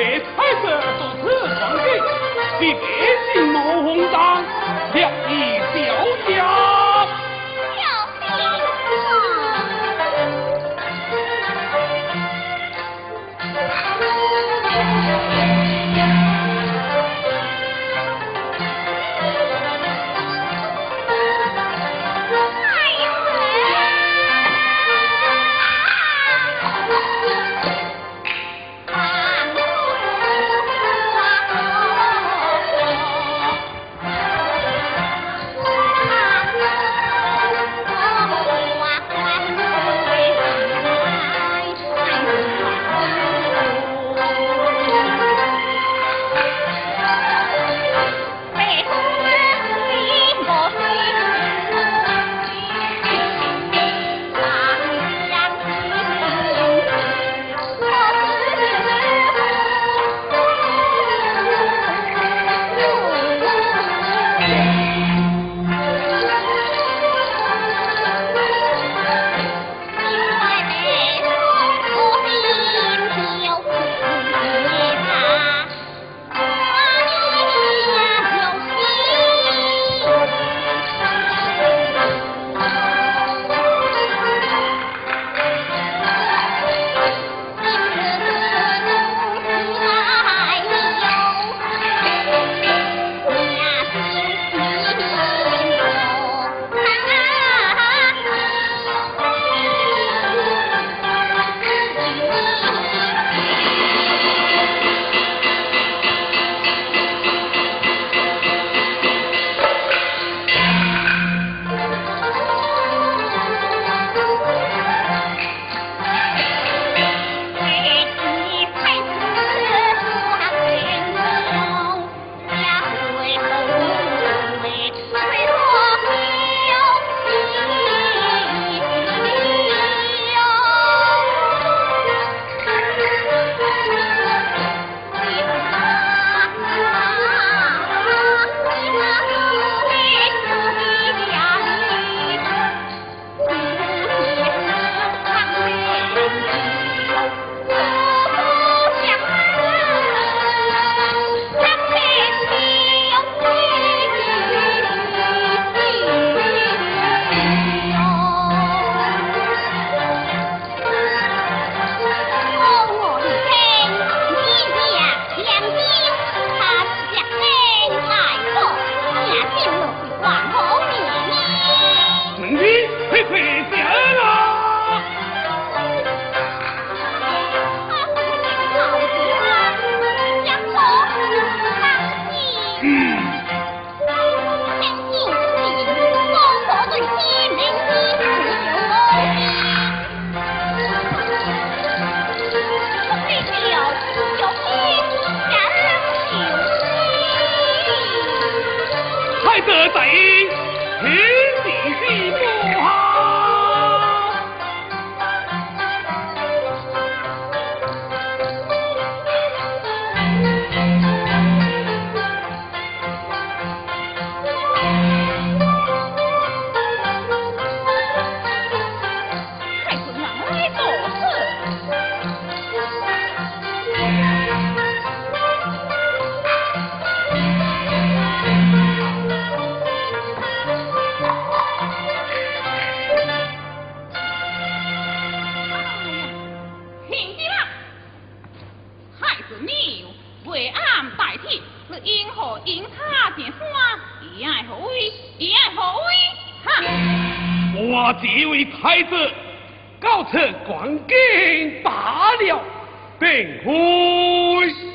为才是不辞黄金，必别进谋宏章。把这位太子告辞关景罢了，并归。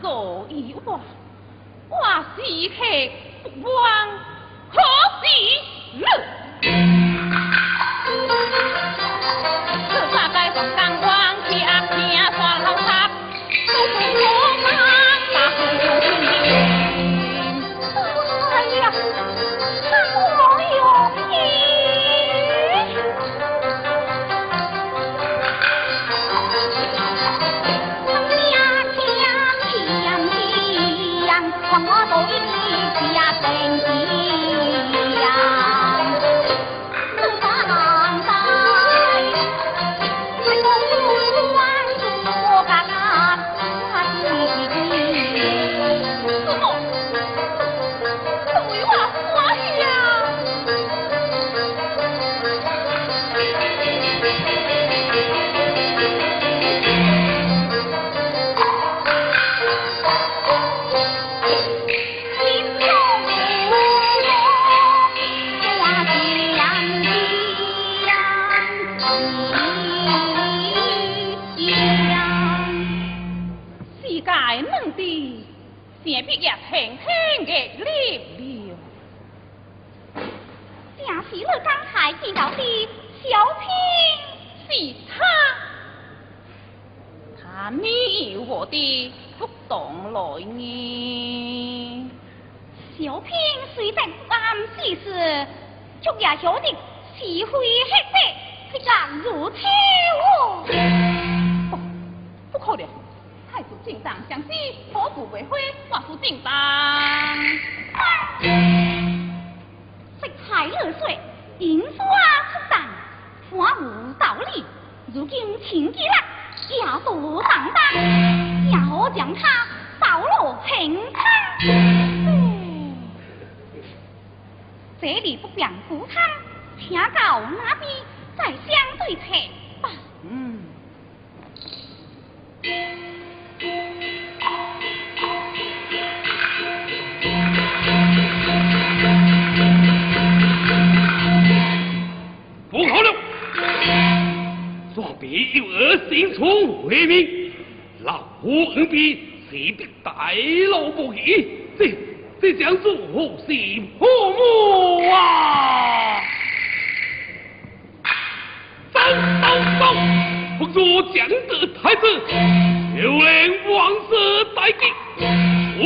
做一我，我时刻不忘，可时了。家小弟喜欢黑白，非常如此。不可能，太祖进帐相知，何故为灰？万夫进帐。这里不便赴汤，请到那边再相对策吧。嗯。不好了！双臂有二心从为名，老虎恩必势必大怒不已，这这将如何是破幕啊？三刀刀，不若将得太子，有令王室待击，无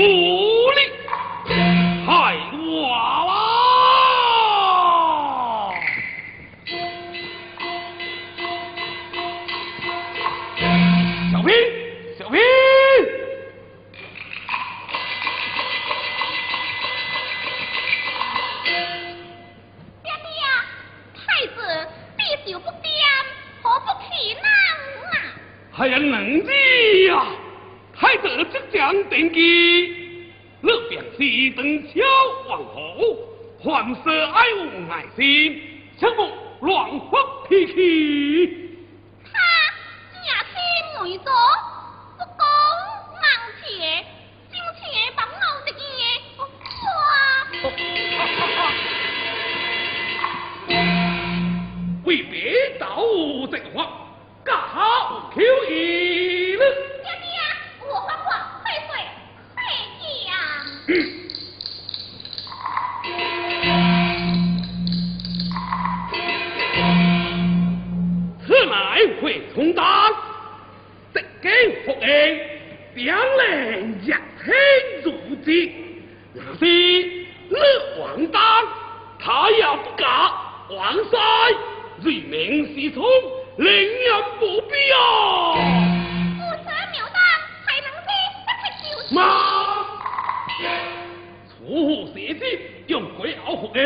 即将登基，乐便是等小皇后，还是爱无爱心，切莫乱发脾气。王帅瑞名是从，令人不必啊！不舍秒当，还能飞不太就是。妈，出邪之，用鬼熬服役。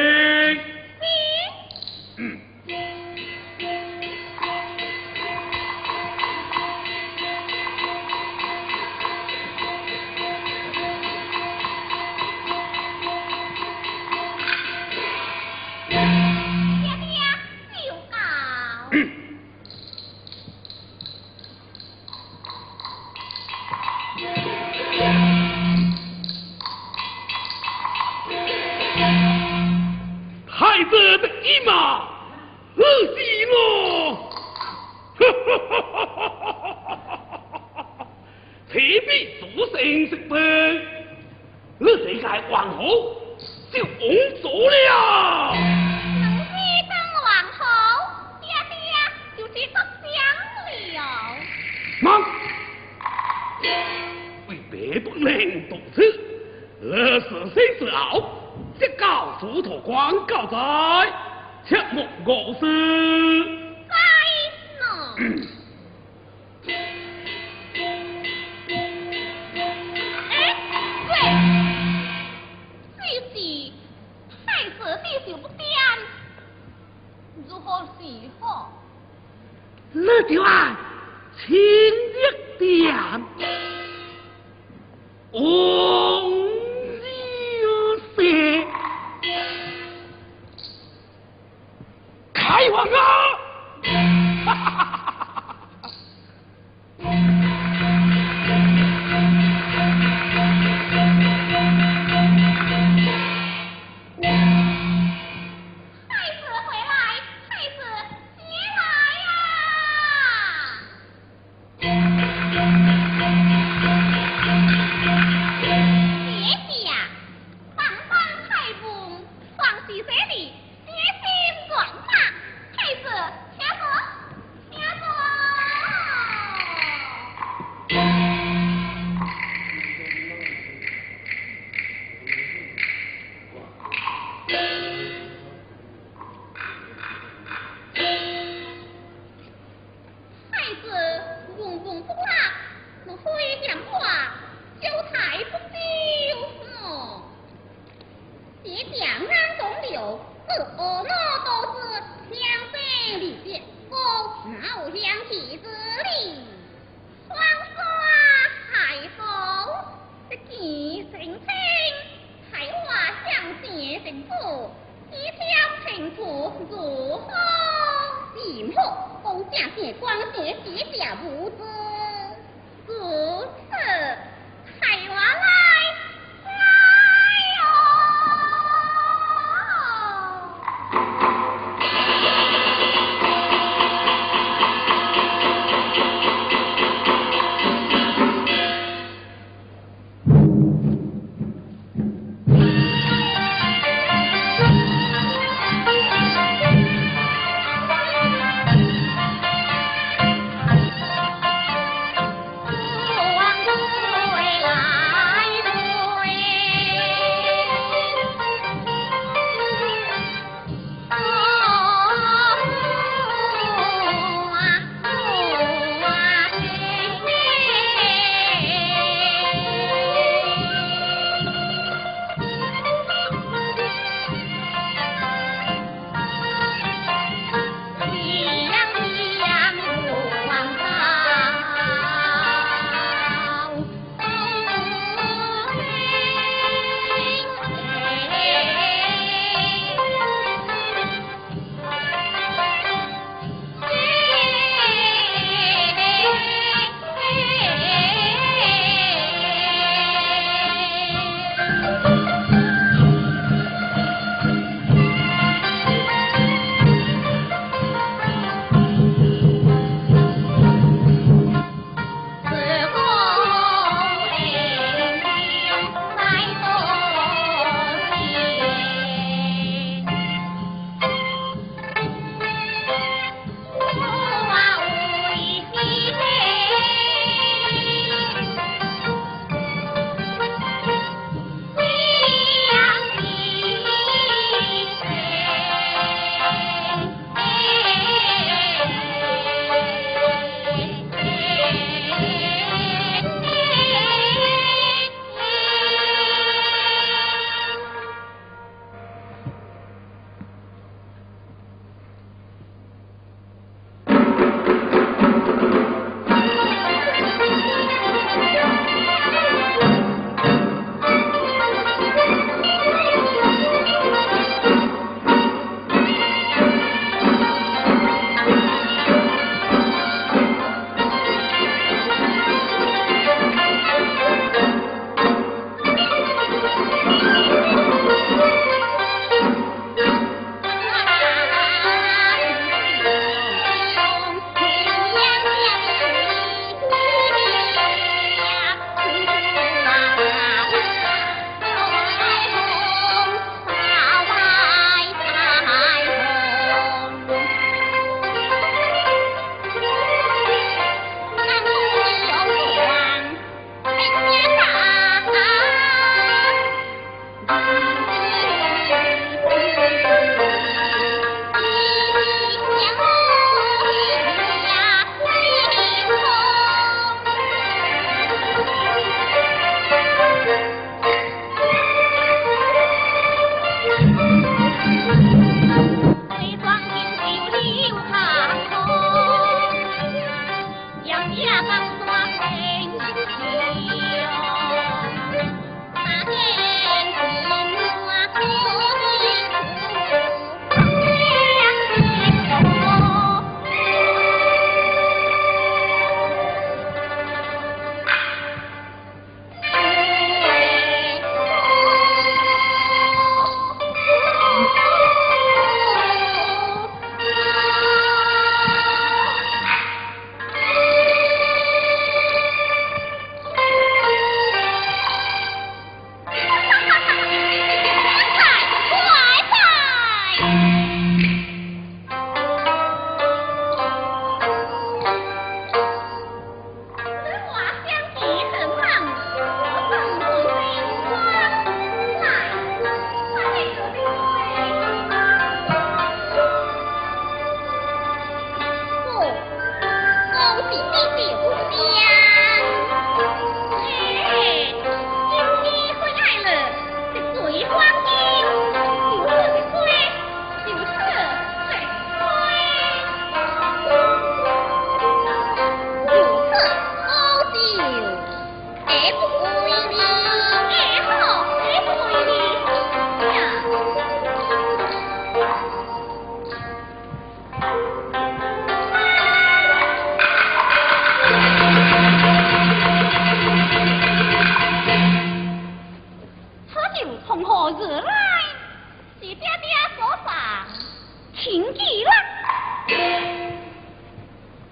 你啦，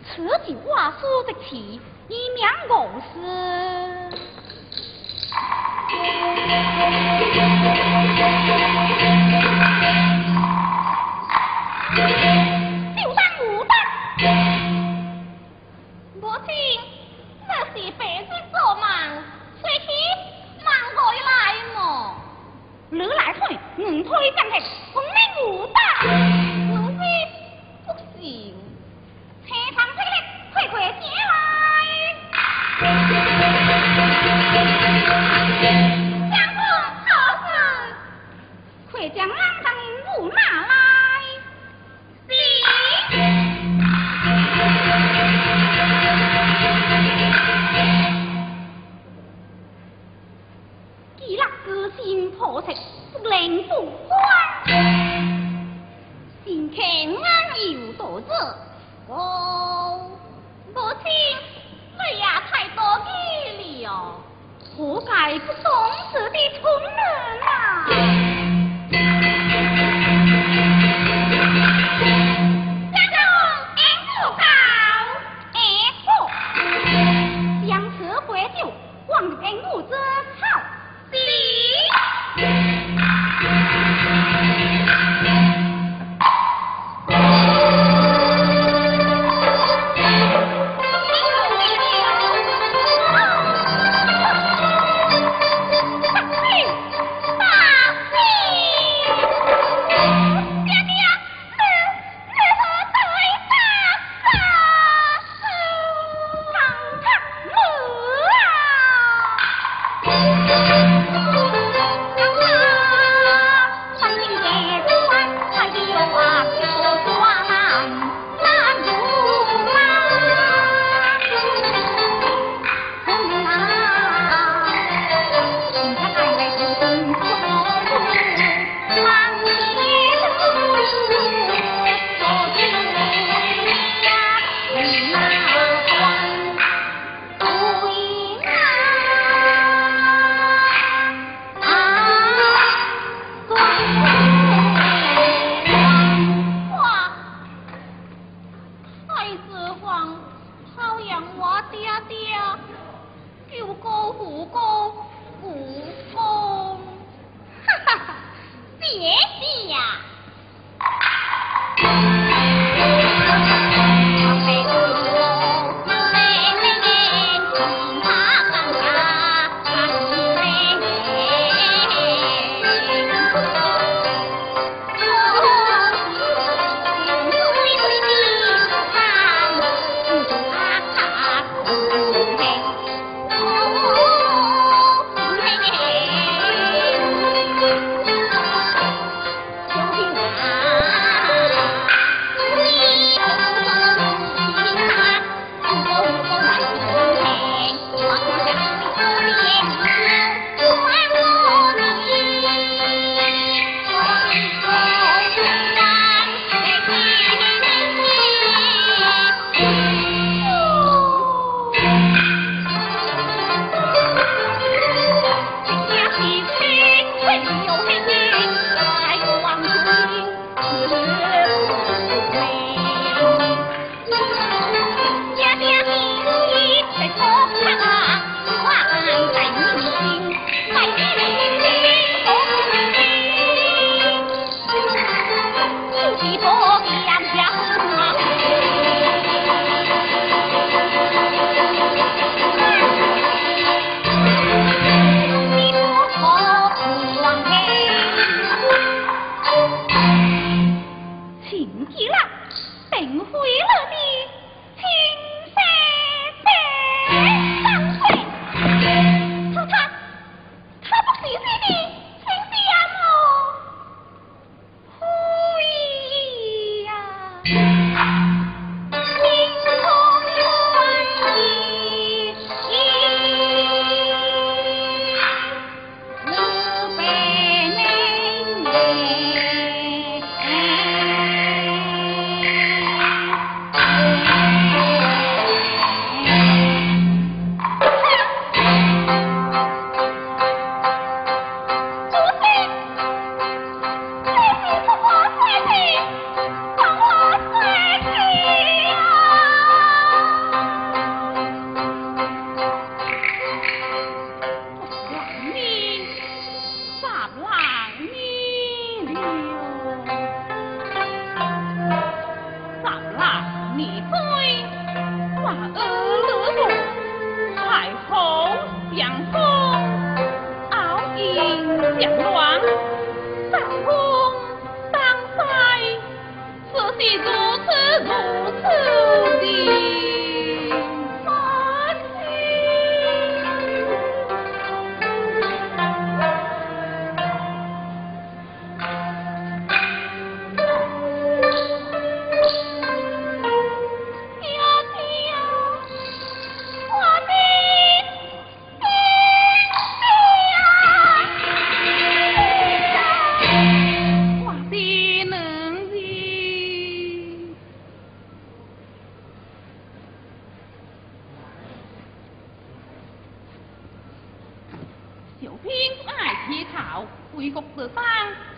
此句话说得起，你娘公事。六根无根，母亲这些辈子做梦，说去忙回来么？你来退，我退，怎地？我命无根。相公做事，快将狼灯木来。不灵。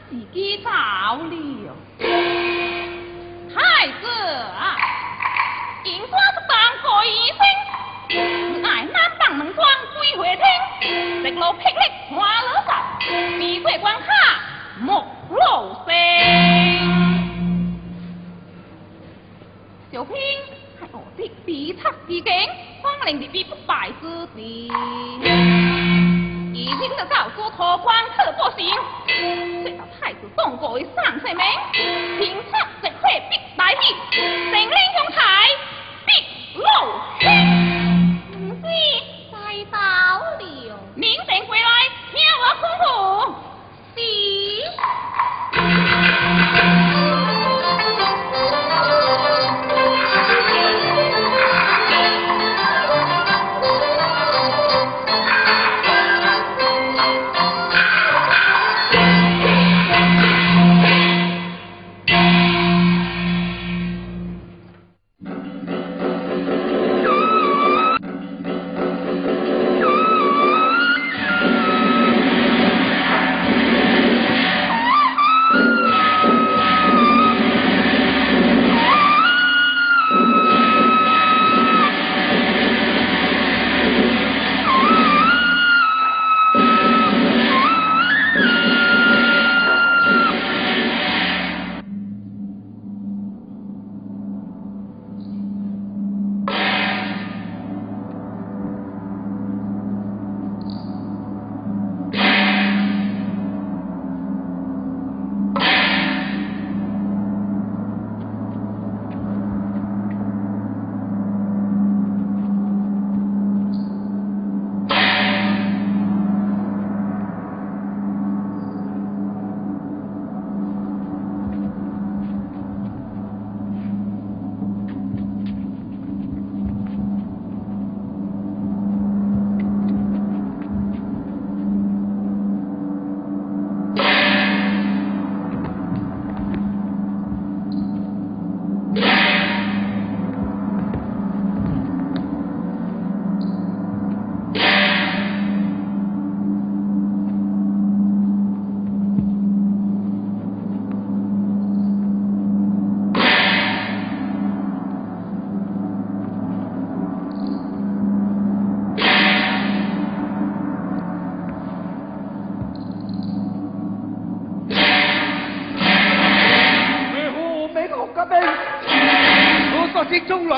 自己早了。太子啊，瓜是当过医生，奶奶当门窗归回厅，一路霹雳花罗伞，你桂关卡莫露声。小平，还我的比他之景，方能敌比不败之地。Những 脱光可不行这个太 rô 国为上 quang, 血必来 vọt xỉu, xin chào 明晨归来 Thử 公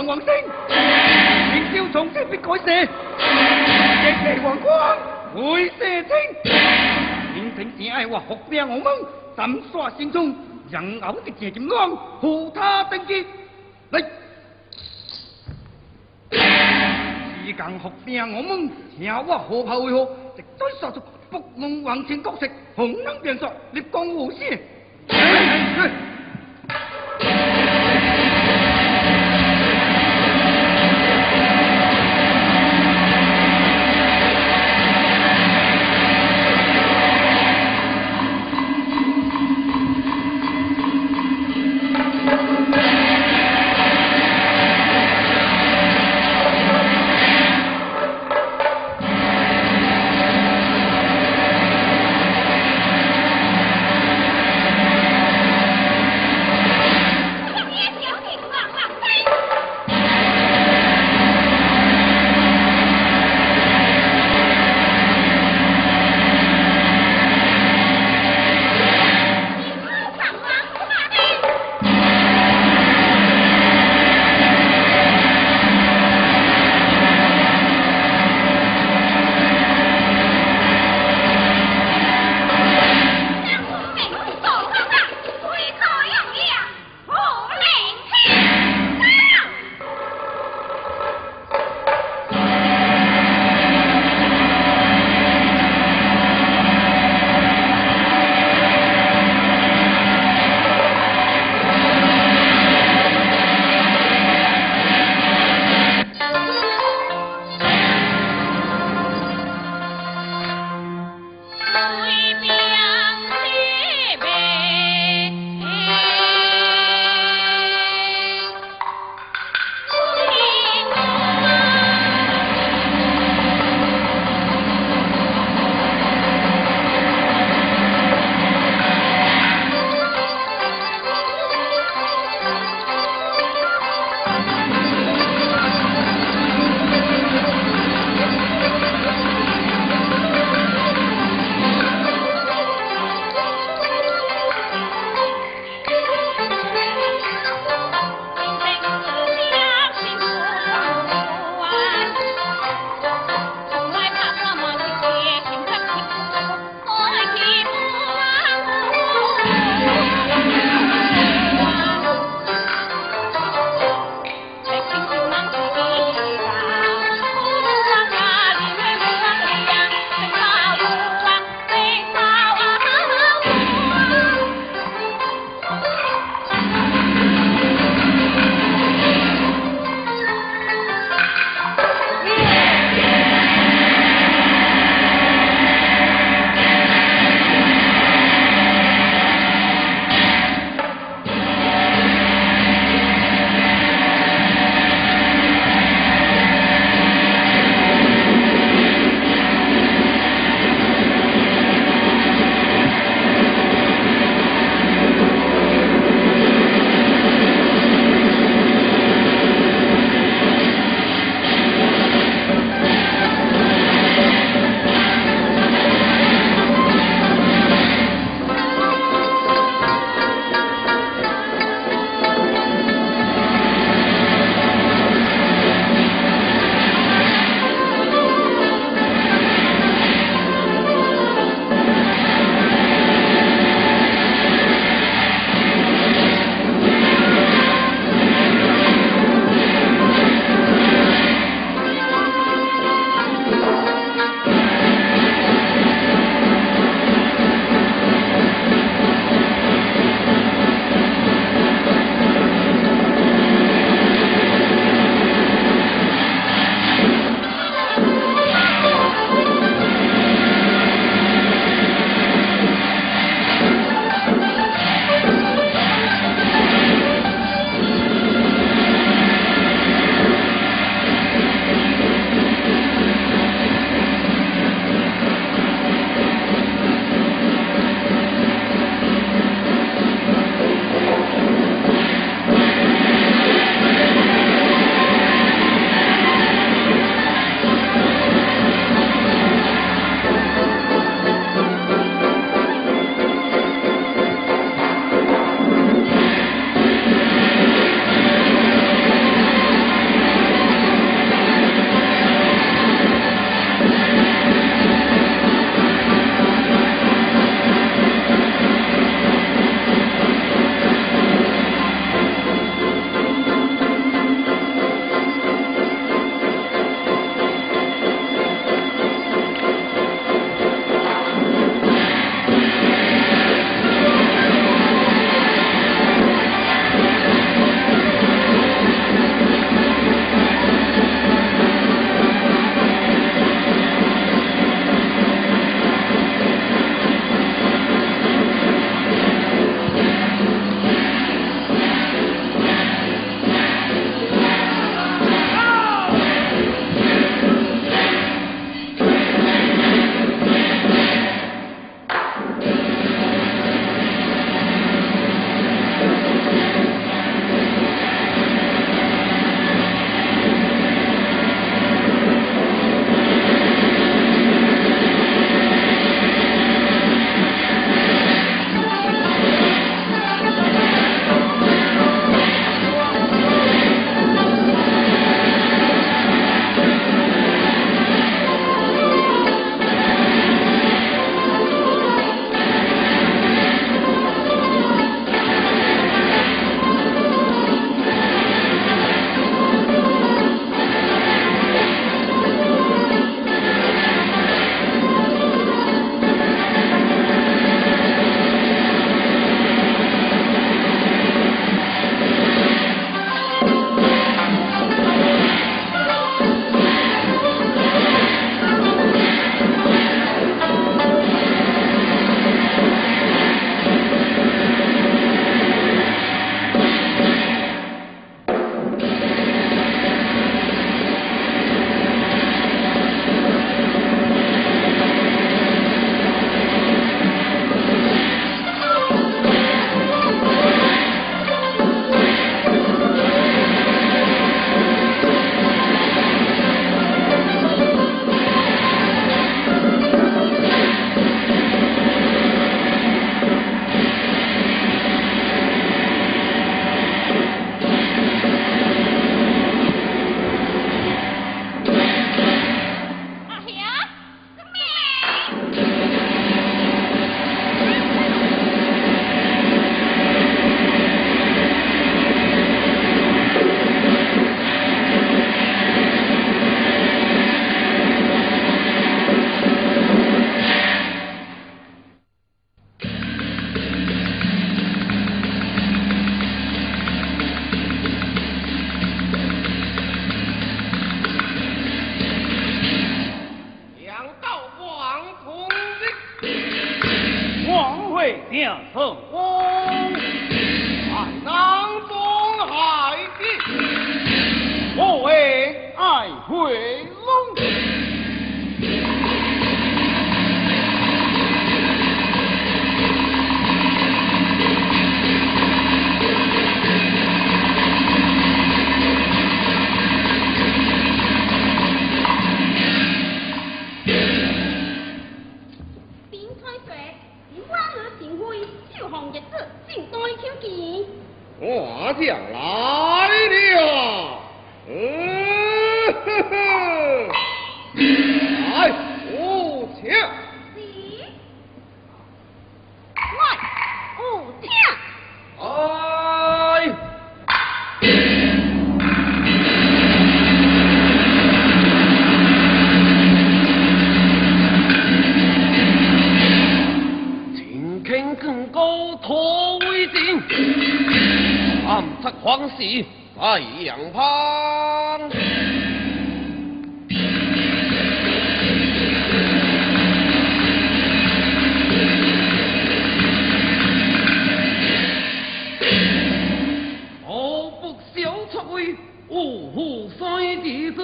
王星，明朝从此必改社，日夜皇光，会射清。明臣只爱我福将我们，斩杀心中人偶的邪金刚，护他登基。来，时间福将我们，请我何炮为何？直追杀出福梦王城角色，红灯变色，立功无私。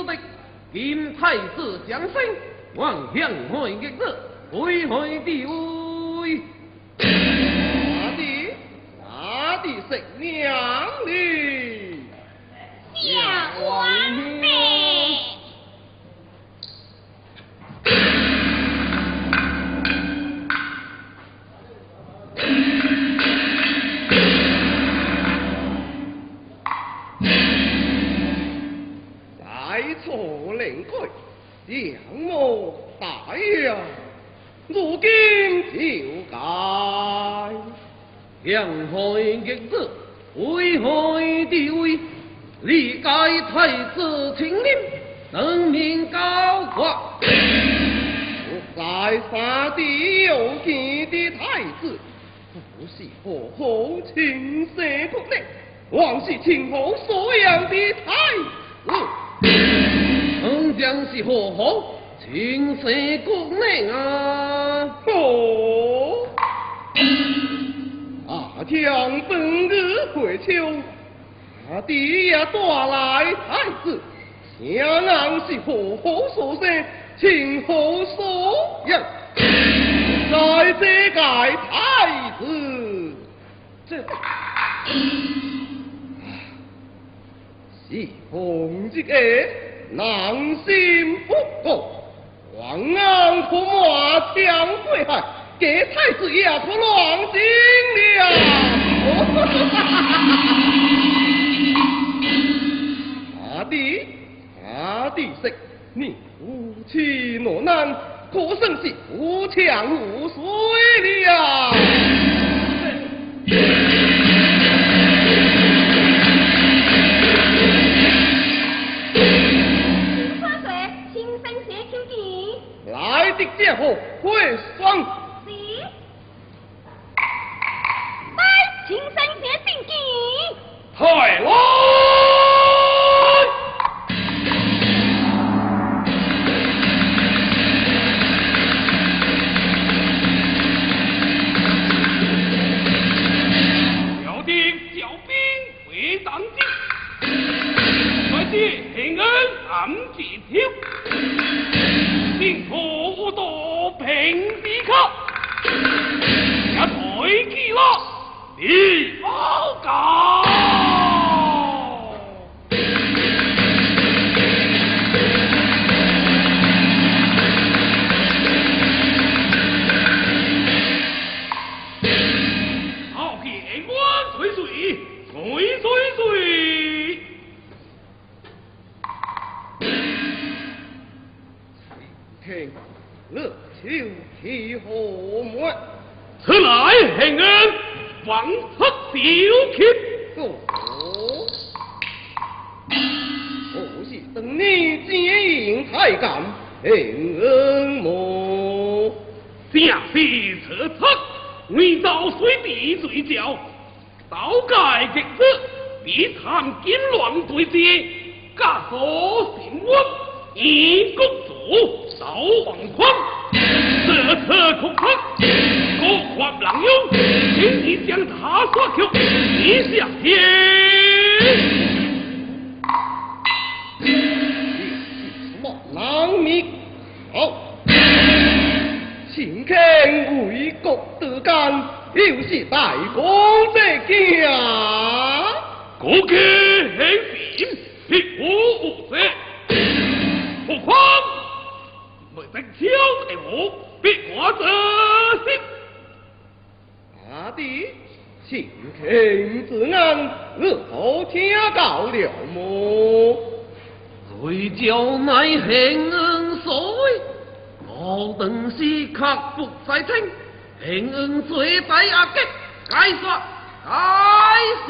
弟之敌，今太子降生，望向海逆子，为海地位。是何后亲生国内，王是亲后所养的太子。丞相是何后亲生国内啊？哦。将本日回秋，阿弟也带来太子，相安是何后所生，亲后所养，在这个太子，这是奉这个南心不过，王安可马强贵海。给太子爷出乱心了！阿弟，阿弟说你无妻落难，可算是无强无衰了。来的家伙会双。青山别定计，太来！王出小妾，哦，我是等你接应太监平恩么？下世此策，为造水地罪教，道界极子，必参金乱对接，假所信我，以公主受王匡，此次恐口话不浪用，请你将他所求，你相听。浪命好，请看为国德干，又是大功在家。国家很平，必无武则。何况没得枪的我，必我自信。阿弟请听子安我后听到了么？谁叫你所水我等是克服在听平恩水大阿吉解释解释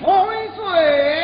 开水。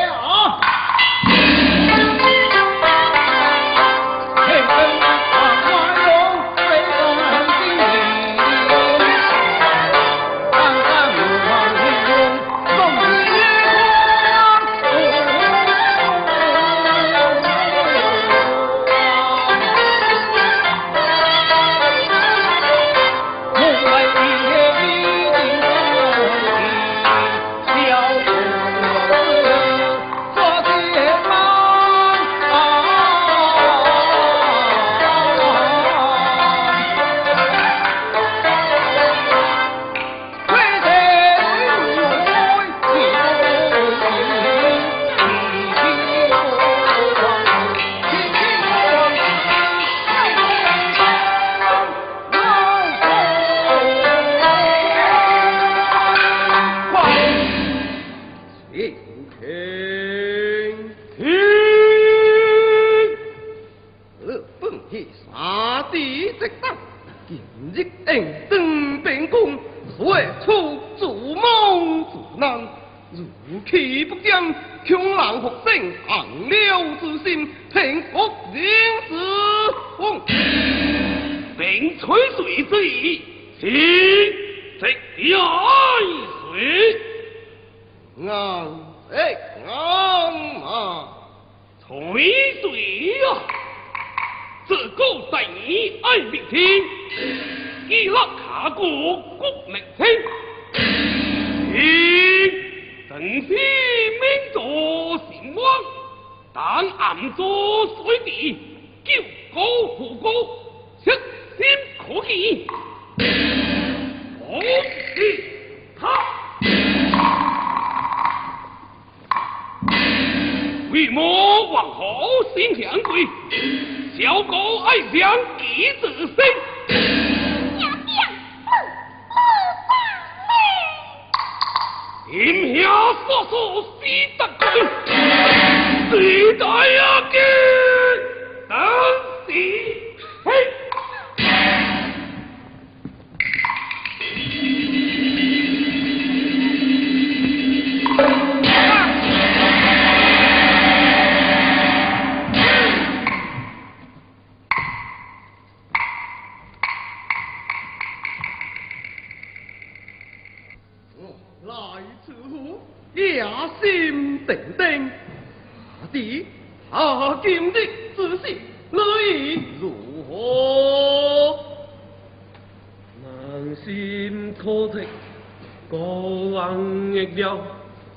明做神王，但暗做水地，救国护国，实心可期。红旗他，为母王侯心相归，小狗爱将几子生。今夜速速死得快，死得也紧，等死。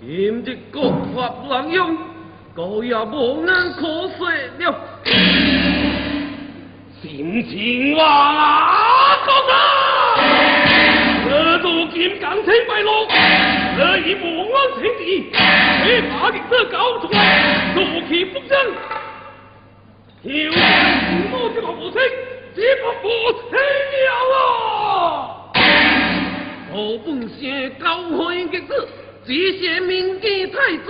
今日国法滥用，高也无能可说了。心情啊，哥哥，这都金，这一忘天地，你把你搞出来，怒气不争，了！我本高子。这些民间太子，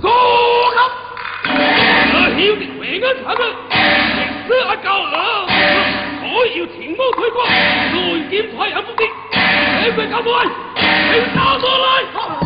坐下。我有的为我查的，死阿高二，我有情报推广，如今派阿不的，谁会搞来？谁搞来？